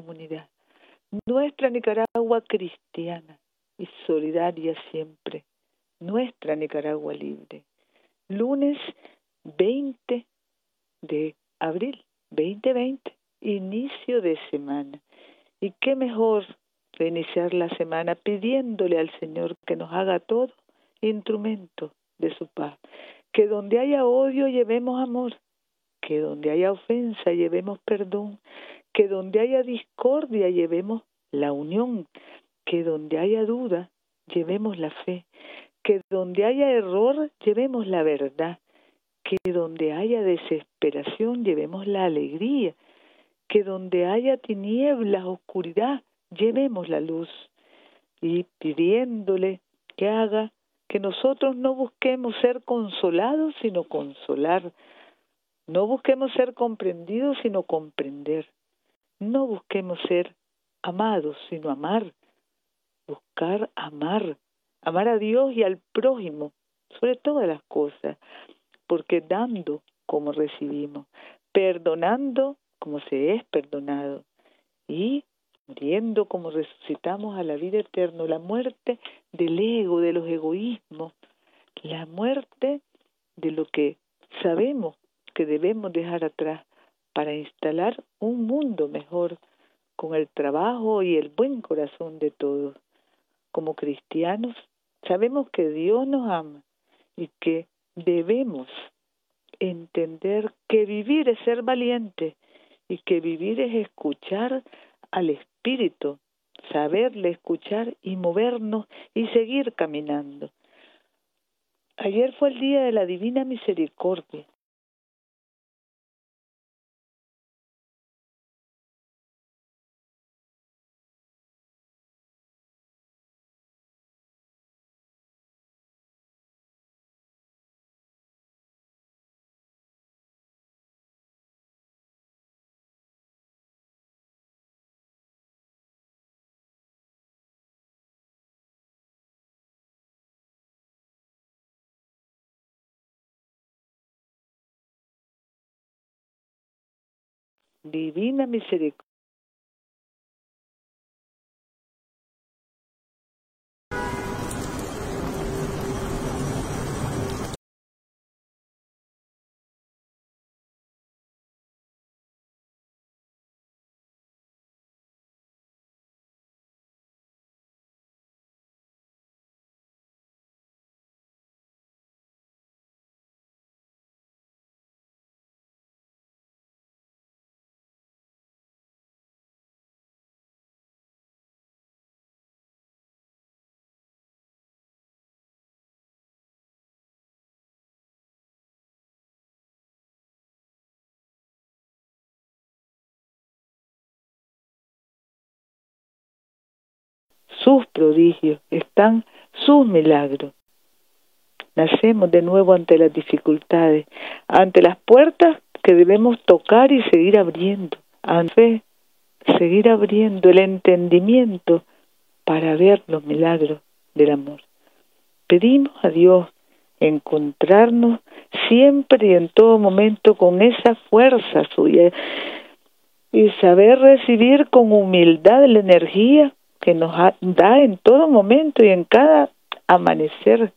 comunidad. Nuestra Nicaragua cristiana y solidaria siempre. Nuestra Nicaragua libre. Lunes 20 de abril 2020, inicio de semana. Y qué mejor de iniciar la semana pidiéndole al Señor que nos haga todo instrumento de su paz. Que donde haya odio llevemos amor, que donde haya ofensa llevemos perdón, que donde haya discordia llevemos la unión, que donde haya duda llevemos la fe, que donde haya error llevemos la verdad, que donde haya desesperación llevemos la alegría, que donde haya tinieblas, oscuridad, llevemos la luz. Y pidiéndole que haga que nosotros no busquemos ser consolados, sino consolar, no busquemos ser comprendidos, sino comprender, no busquemos ser amados, sino amar, buscar amar, amar a Dios y al prójimo, sobre todas las cosas, porque dando como recibimos, perdonando como se es perdonado y muriendo como resucitamos a la vida eterna, la muerte del ego, de los egoísmos, la muerte de lo que sabemos que debemos dejar atrás para instalar un mundo mejor con el trabajo y el buen corazón de todos. Como cristianos sabemos que Dios nos ama y que debemos entender que vivir es ser valiente y que vivir es escuchar al Espíritu, saberle escuchar y movernos y seguir caminando. Ayer fue el día de la Divina Misericordia divina misericordia. Sus prodigios, están sus milagros. Nacemos de nuevo ante las dificultades, ante las puertas que debemos tocar y seguir abriendo, ante seguir abriendo el entendimiento para ver los milagros del amor. Pedimos a Dios encontrarnos siempre y en todo momento con esa fuerza suya y saber recibir con humildad la energía que nos da en todo momento y en cada amanecer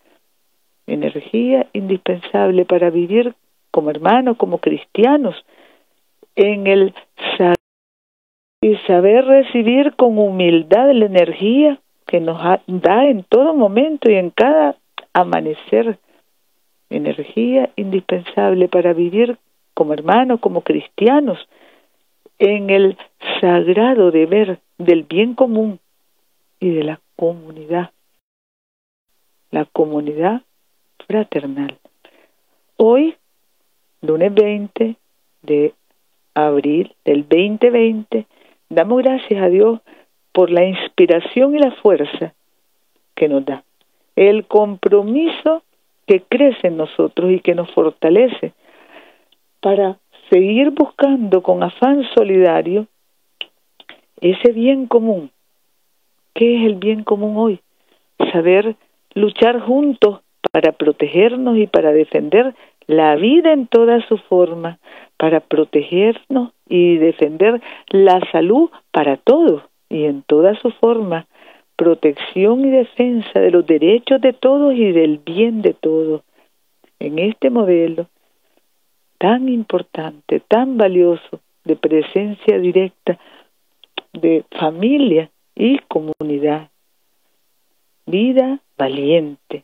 energía indispensable para vivir como hermanos, como cristianos, en el y saber recibir con humildad la energía que nos da en todo momento y en cada amanecer energía indispensable para vivir como hermanos, como cristianos, en el sagrado deber del bien común y de la comunidad, la comunidad fraternal. Hoy, lunes 20 de abril del 2020, damos gracias a Dios por la inspiración y la fuerza que nos da, el compromiso que crece en nosotros y que nos fortalece para seguir buscando con afán solidario ese bien común ¿Qué es el bien común hoy? Saber luchar juntos para protegernos y para defender la vida en toda su forma, para protegernos y defender la salud para todos y en toda su forma, protección y defensa de los derechos de todos y del bien de todos. En este modelo tan importante, tan valioso de presencia directa de familia y comunidad. Vida valiente.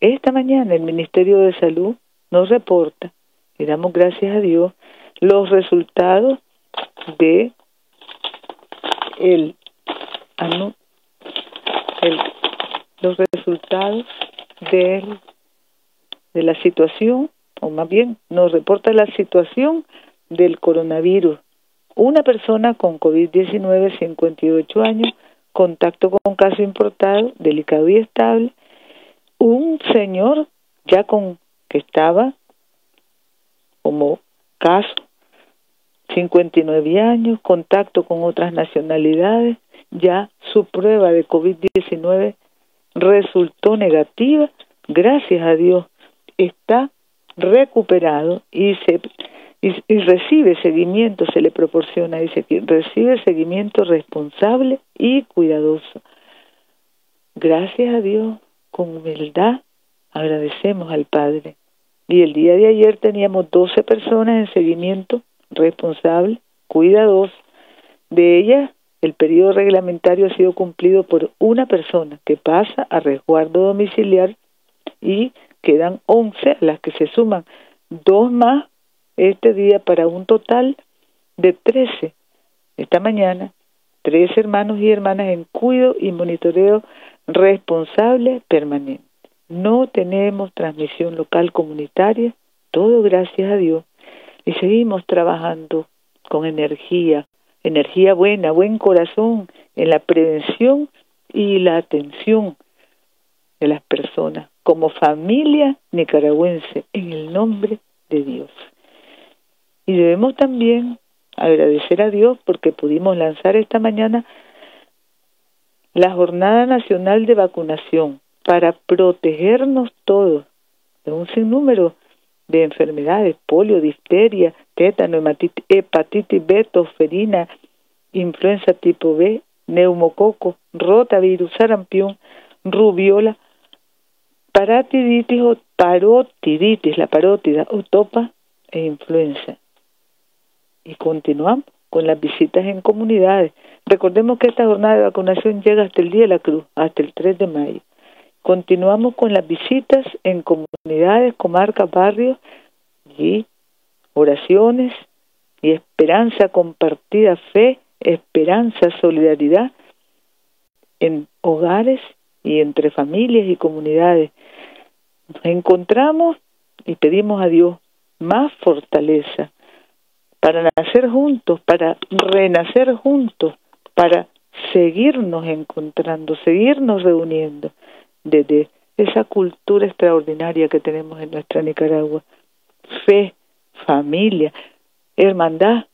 Esta mañana el Ministerio de Salud nos reporta, y damos gracias a Dios, los resultados de el, el los resultados de, de la situación, o más bien nos reporta la situación del coronavirus. Una persona con COVID-19, 58 años, contacto con caso importado, delicado y estable. Un señor ya con que estaba como caso, 59 años, contacto con otras nacionalidades, ya su prueba de COVID-19 resultó negativa, gracias a Dios está recuperado y se y, recibe seguimiento, se le proporciona, dice que recibe seguimiento responsable y cuidadoso. Gracias a Dios, con humildad, agradecemos al Padre. Y el día de ayer teníamos 12 personas en seguimiento responsable, cuidadoso. De ellas, el periodo reglamentario ha sido cumplido por una persona que pasa a resguardo domiciliar y quedan 11 a las que se suman dos más este día para un total de 13. Esta mañana, tres hermanos y hermanas en cuidado y monitoreo responsable permanente. No tenemos transmisión local comunitaria, todo gracias a Dios, y seguimos trabajando con energía, energía buena, buen corazón en la prevención y la atención de las personas como familia nicaragüense en el nombre de Dios. Y debemos también agradecer a Dios porque pudimos lanzar esta mañana la Jornada Nacional de Vacunación para protegernos todos de un sinnúmero de enfermedades, polio, difteria, tétano, hepatitis B, tosferina, influenza tipo B, neumococo, rotavirus, sarampión, rubiola, paratiditis o parotiditis, la parótida, topa e influenza y continuamos con las visitas en comunidades. Recordemos que esta jornada de vacunación llega hasta el Día de la Cruz, hasta el 3 de mayo. Continuamos con las visitas en comunidades, comarcas, barrios y oraciones y esperanza compartida, fe, esperanza, solidaridad en hogares y entre familias y comunidades. Nos encontramos y pedimos a Dios más fortaleza, para nacer juntos, para renacer juntos, para seguirnos encontrando, seguirnos reuniendo desde esa cultura extraordinaria que tenemos en nuestra Nicaragua. Fe, familia, hermandad,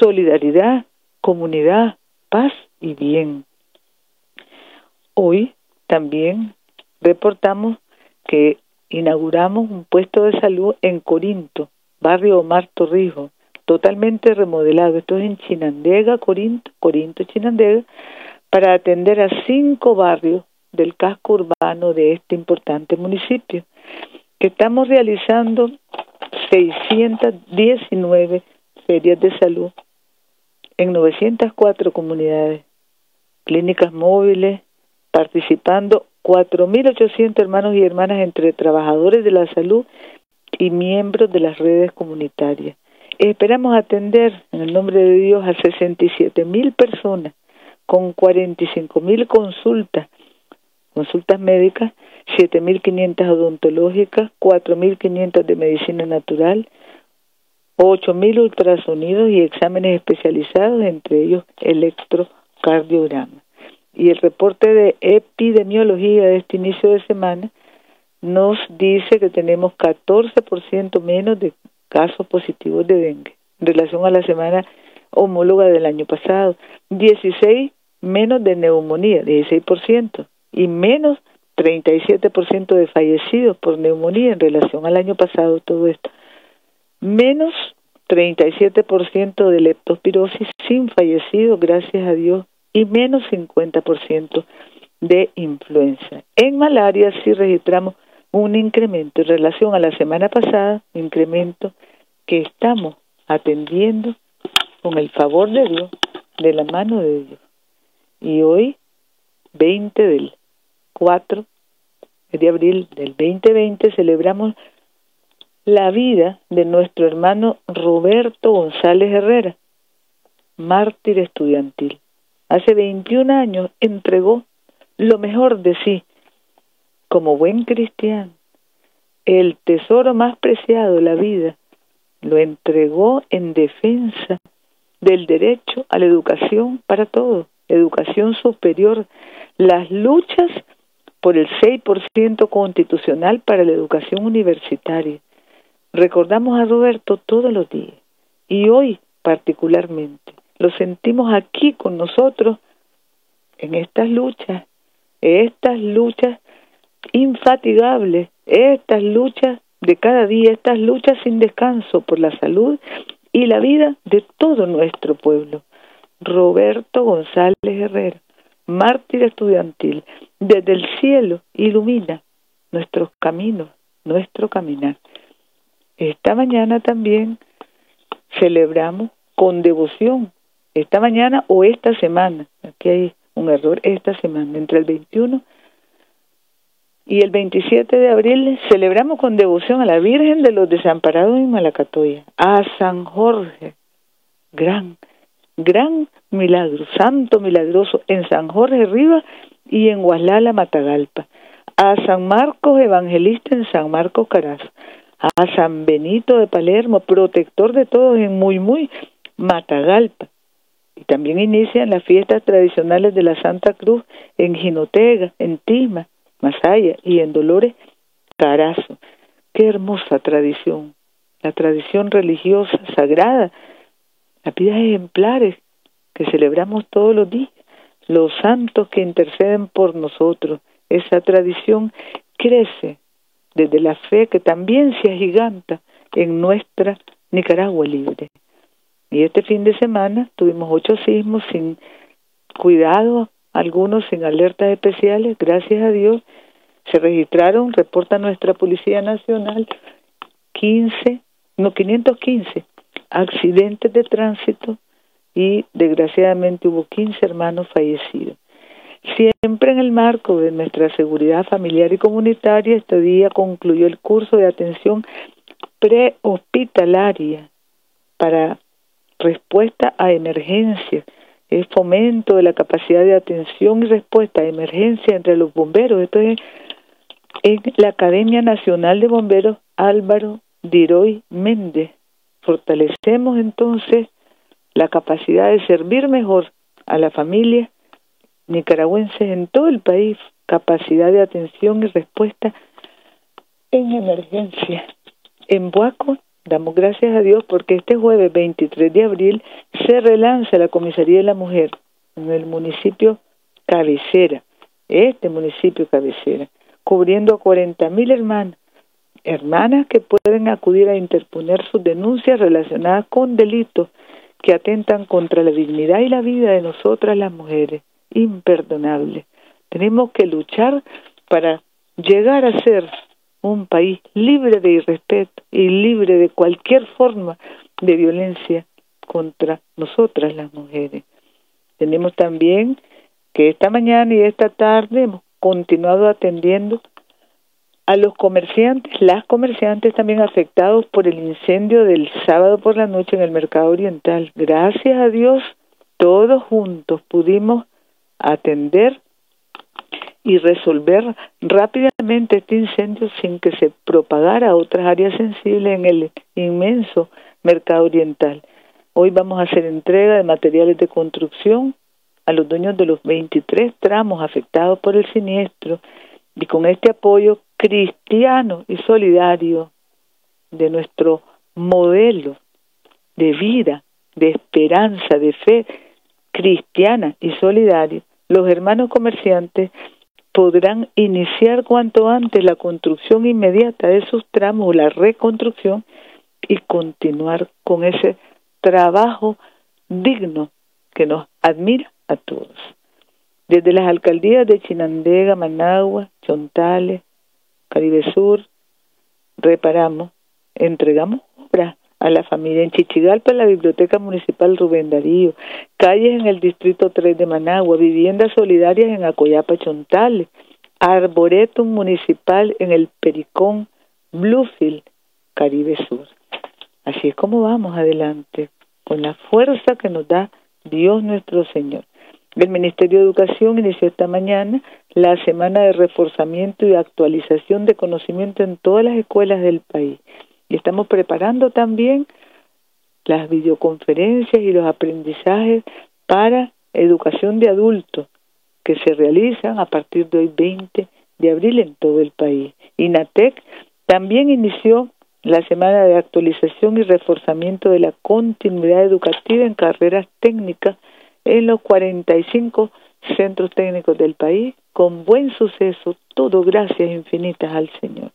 solidaridad, comunidad, paz y bien. Hoy también reportamos que inauguramos un puesto de salud en Corinto, barrio Omar Torrijos, totalmente remodelado. Esto es en Chinandega, Corinto, Corinto, Chinandega, para atender a cinco barrios del casco urbano de este importante municipio, que estamos realizando 619 ferias de salud en 904 comunidades, clínicas móviles, participando 4.800 hermanos y hermanas entre trabajadores de la salud y miembros de las redes comunitarias. Esperamos atender en el nombre de Dios a 67 mil personas con 45 mil consultas, consultas médicas, 7.500 odontológicas, 4.500 de medicina natural, 8.000 ultrasonidos y exámenes especializados, entre ellos electrocardiograma. Y el reporte de epidemiología de este inicio de semana nos dice que tenemos 14% menos de casos positivos de dengue en relación a la semana homóloga del año pasado. 16 menos de neumonía, 16%, y menos 37% de fallecidos por neumonía en relación al año pasado, todo esto. Menos 37% de leptospirosis sin fallecido, gracias a Dios, y menos 50% de influenza. En malaria sí registramos un incremento en relación a la semana pasada, incremento que estamos atendiendo con el favor de Dios, de la mano de Dios. Y hoy, 20 del 4 de abril del 2020, celebramos la vida de nuestro hermano Roberto González Herrera, mártir estudiantil. Hace 21 años entregó lo mejor de sí como buen cristiano. El tesoro más preciado, la vida, lo entregó en defensa del derecho a la educación para todos, educación superior, las luchas por el 6% constitucional para la educación universitaria. Recordamos a Roberto todos los días y hoy particularmente. Lo sentimos aquí con nosotros en estas luchas, estas luchas infatigables, estas luchas de cada día, estas luchas sin descanso por la salud y la vida de todo nuestro pueblo. Roberto González Herrera, mártir estudiantil, desde el cielo ilumina nuestros caminos, nuestro caminar. Esta mañana también celebramos con devoción, esta mañana o esta semana, aquí hay un error, esta semana, entre el 21 y el 27 de abril celebramos con devoción a la Virgen de los Desamparados en Malacatoya, a San Jorge, gran, gran milagro, santo milagroso en San Jorge Rivas y en Guaslala Matagalpa, a San Marcos Evangelista en San Marcos Carazo, a San Benito de Palermo, protector de todos en Muy Muy Matagalpa. Y también inician las fiestas tradicionales de la Santa Cruz en Jinotega, en Tima, Masaya y en Dolores Carazo. Qué hermosa tradición, la tradición religiosa sagrada, las vidas ejemplares que celebramos todos los días, los santos que interceden por nosotros. Esa tradición crece desde la fe que también se agiganta en nuestra Nicaragua libre. Y este fin de semana tuvimos ocho sismos sin cuidado, algunos sin alertas especiales, gracias a Dios. Se registraron, reporta nuestra Policía Nacional, 15, no 515 accidentes de tránsito y desgraciadamente hubo 15 hermanos fallecidos. Siempre en el marco de nuestra seguridad familiar y comunitaria, este día concluyó el curso de atención prehospitalaria para respuesta a emergencias, el fomento de la capacidad de atención y respuesta a emergencia entre los bomberos. Esto es en la Academia Nacional de Bomberos Álvaro Diroy Méndez. Fortalecemos entonces la capacidad de servir mejor a la familia nicaragüenses en todo el país, capacidad de atención y respuesta en emergencia. En Buaco damos gracias a Dios porque este jueves 23 de abril se relanza la Comisaría de la Mujer en el municipio cabecera, este municipio cabecera, cubriendo a 40 mil hermanas, hermanas que pueden acudir a interponer sus denuncias relacionadas con delitos que atentan contra la dignidad y la vida de nosotras las mujeres. Imperdonable. Tenemos que luchar para llegar a ser un país libre de irrespeto y libre de cualquier forma de violencia contra nosotras las mujeres. Tenemos también que esta mañana y esta tarde hemos continuado atendiendo a los comerciantes, las comerciantes también afectados por el incendio del sábado por la noche en el mercado oriental. Gracias a Dios, todos juntos pudimos atender y resolver rápidamente este incendio sin que se propagara a otras áreas sensibles en el inmenso mercado oriental. Hoy vamos a hacer entrega de materiales de construcción a los dueños de los 23 tramos afectados por el siniestro y con este apoyo cristiano y solidario de nuestro modelo de vida, de esperanza, de fe cristiana y solidaria, los hermanos comerciantes podrán iniciar cuanto antes la construcción inmediata de sus tramos, la reconstrucción, y continuar con ese trabajo digno que nos admira a todos. Desde las alcaldías de Chinandega, Managua, Chontales, Caribe Sur, reparamos, entregamos obras a la familia en Chichigalpa, la Biblioteca Municipal Rubén Darío, calles en el Distrito 3 de Managua, viviendas solidarias en Acoyapa, Chontales, Arboretum Municipal en el Pericón, Bluefield, Caribe Sur. Así es como vamos adelante, con la fuerza que nos da Dios nuestro Señor. El Ministerio de Educación inició esta mañana la semana de reforzamiento y actualización de conocimiento en todas las escuelas del país. Y estamos preparando también las videoconferencias y los aprendizajes para educación de adultos que se realizan a partir de hoy 20 de abril en todo el país. INATEC también inició la semana de actualización y reforzamiento de la continuidad educativa en carreras técnicas en los 45 centros técnicos del país, con buen suceso, todo gracias infinitas al Señor.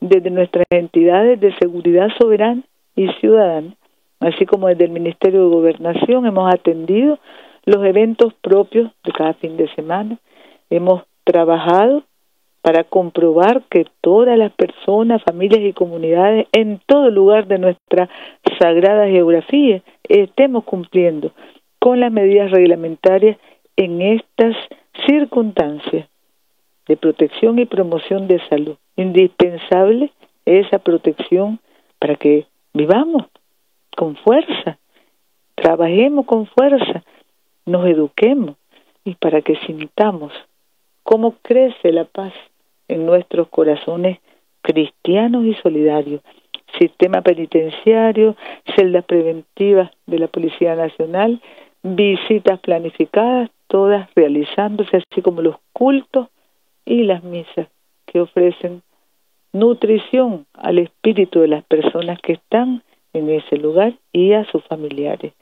Desde nuestras entidades de seguridad soberana y ciudadana, así como desde el Ministerio de Gobernación, hemos atendido los eventos propios de cada fin de semana, hemos trabajado para comprobar que todas las personas, familias y comunidades en todo lugar de nuestra sagrada geografía estemos cumpliendo con las medidas reglamentarias en estas circunstancias de protección y promoción de salud. Indispensable esa protección para que vivamos con fuerza, trabajemos con fuerza, nos eduquemos y para que sintamos cómo crece la paz en nuestros corazones cristianos y solidarios. Sistema penitenciario, celdas preventivas de la Policía Nacional, visitas planificadas, todas realizándose, así como los cultos y las misas que ofrecen nutrición al espíritu de las personas que están en ese lugar y a sus familiares.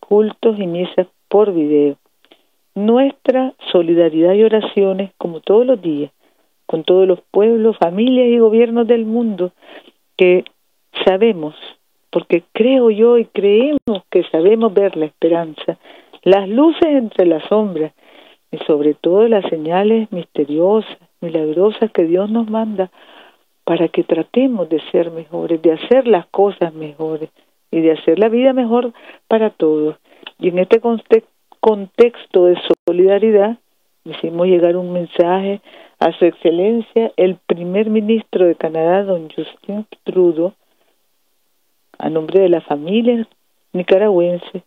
Cultos y misas por video. Nuestra solidaridad y oraciones, como todos los días, con todos los pueblos, familias y gobiernos del mundo que sabemos, porque creo yo y creemos que sabemos ver la esperanza, las luces entre las sombras y sobre todo las señales misteriosas, milagrosas que Dios nos manda para que tratemos de ser mejores, de hacer las cosas mejores y de hacer la vida mejor para todos. Y en este contexto de solidaridad, hicimos llegar un mensaje a su excelencia el primer ministro de Canadá, don Justin Trudeau, a nombre de la familia nicaragüense,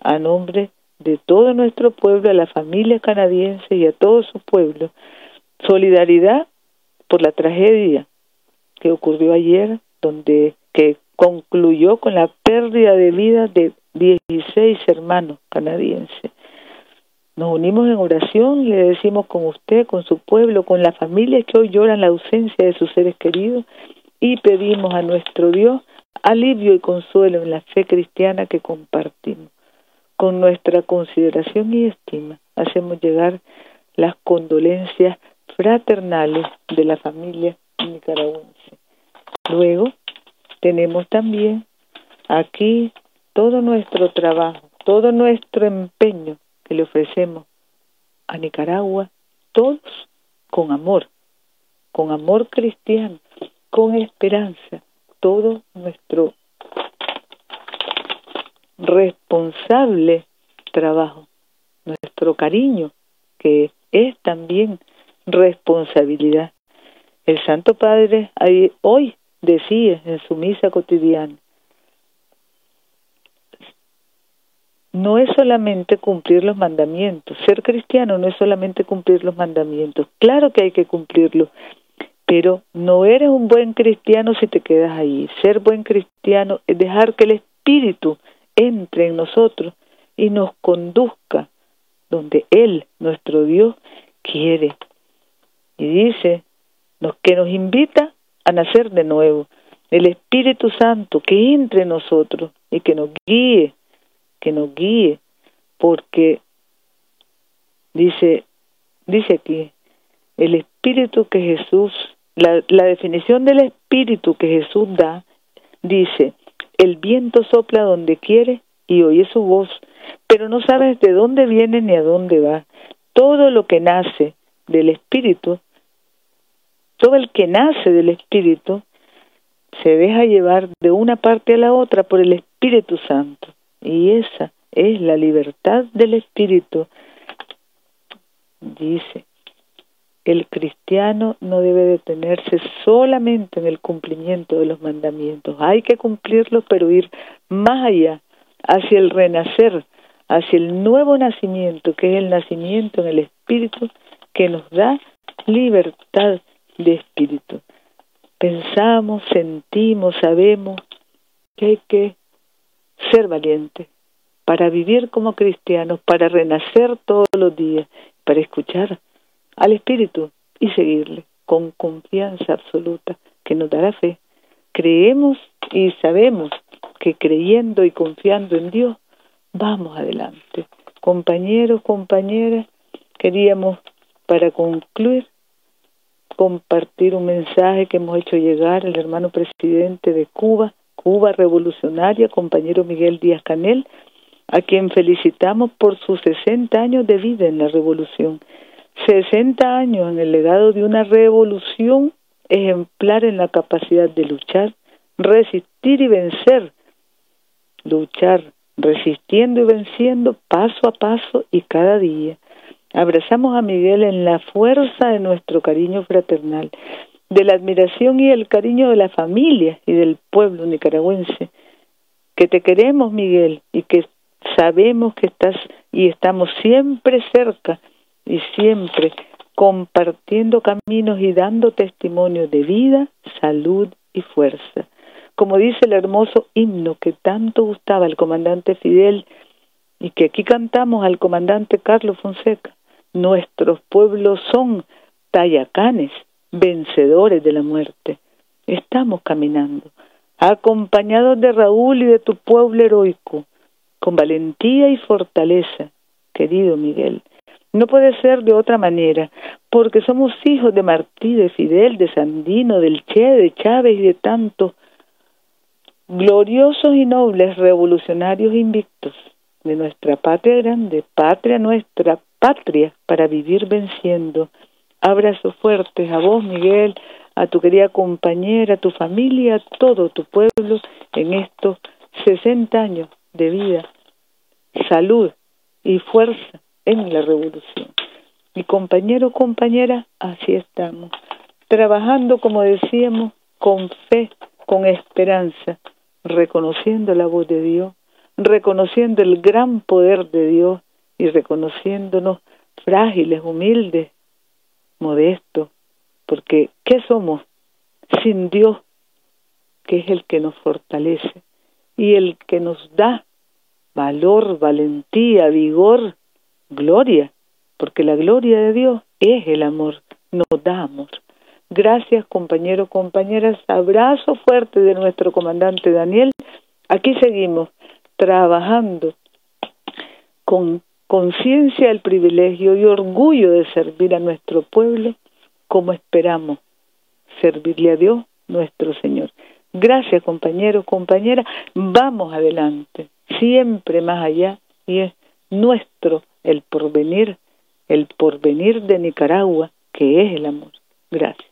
a nombre de todo nuestro pueblo, a la familia canadiense y a todo su pueblo, solidaridad por la tragedia que ocurrió ayer, donde que concluyó con la pérdida de vida de 16 hermanos canadienses. Nos unimos en oración, le decimos con usted, con su pueblo, con la familia que hoy lloran la ausencia de sus seres queridos y pedimos a nuestro Dios alivio y consuelo en la fe cristiana que compartimos. Con nuestra consideración y estima hacemos llegar las condolencias fraternales de la familia nicaragüense. Luego tenemos también aquí todo nuestro trabajo, todo nuestro empeño que le ofrecemos a Nicaragua, todos con amor, con amor cristiano, con esperanza, todo nuestro responsable trabajo, nuestro cariño, que es también responsabilidad. El Santo Padre hoy decía en su misa cotidiana, no es solamente cumplir los mandamientos. Ser cristiano no es solamente cumplir los mandamientos. Claro que hay que cumplirlos, pero no eres un buen cristiano si te quedas ahí. Ser buen cristiano es dejar que el Espíritu entre en nosotros y nos conduzca donde Él, nuestro Dios, quiere. Y dice que nos invita a nacer de nuevo. El Espíritu Santo que entre en nosotros y que nos guíe que nos guíe, porque dice, dice aquí, el espíritu que Jesús, la, la definición del espíritu que Jesús da Dice, el viento sopla donde quiere y oye su voz, pero no sabes de dónde viene ni a dónde va. Todo lo que nace del Espíritu, todo el que nace del Espíritu, se deja llevar de una parte a la otra por el Espíritu Santo. Y esa es la libertad del Espíritu. Dice, el cristiano no debe detenerse solamente en el cumplimiento de los mandamientos. Hay que cumplirlos, pero ir más allá, hacia el renacer, hacia el nuevo nacimiento, que es el nacimiento en el Espíritu, que nos da libertad de espíritu. Pensamos, sentimos, sabemos que hay que ser valientes para vivir como cristianos, para renacer todos los días, para escuchar al Espíritu y seguirle con confianza absoluta que nos dará fe. Creemos y sabemos que creyendo y confiando en Dios, vamos adelante. Compañeros, compañeras, queríamos para concluir compartir un mensaje que hemos hecho llegar al hermano presidente de Cuba, Cuba revolucionaria, compañero Miguel Díaz Canel, a quien felicitamos por sus 60 años de vida en la revolución 60 años en el legado de una revolución ejemplar en la capacidad de luchar, resistir y vencer, luchar, resistiendo y venciendo paso a paso y cada día. Abrazamos a Miguel en la fuerza de nuestro cariño fraternal, de la admiración y el cariño de la familia y del pueblo nicaragüense, que te queremos, Miguel, y que sabemos que estás y estamos siempre cerca y siempre compartiendo caminos y dando testimonio de vida, salud y fuerza. Como dice el hermoso himno que tanto gustaba al comandante Fidel y que aquí cantamos al comandante Carlos Fonseca, nuestros pueblos son tayacanes, vencedores de la muerte. Estamos caminando, acompañados de Raúl y de tu pueblo heroico, con valentía y fortaleza, querido Miguel. No puede ser de otra manera, porque somos hijos de Martí, de Fidel, de Sandino, del Che, de Chávez y de tantos gloriosos y nobles revolucionarios invictos de nuestra patria grande, patria nuestra, patria para vivir venciendo. Abrazos fuertes a vos, Miguel, a tu querida compañera, a tu familia, a todo tu pueblo en estos 60 años de vida, salud y fuerza en la revolución. Y compañero, compañera, así estamos, trabajando, como decíamos, con fe, con esperanza, reconociendo la voz de Dios, reconociendo el gran poder de Dios y reconociéndonos frágiles, humildes, modestos, porque ¿qué somos sin Dios, que es el que nos fortalece y el que nos da valor, valentía, vigor gloria, porque la gloria de Dios es el amor, nos da amor. Gracias compañeros, compañeras, abrazo fuerte de nuestro comandante Daniel. Aquí seguimos trabajando con conciencia del privilegio y orgullo de servir a nuestro pueblo como esperamos servirle a Dios nuestro Señor. Gracias compañeros, compañeras, vamos adelante, siempre más allá y es nuestro el porvenir, el porvenir de Nicaragua, que es el amor. Gracias.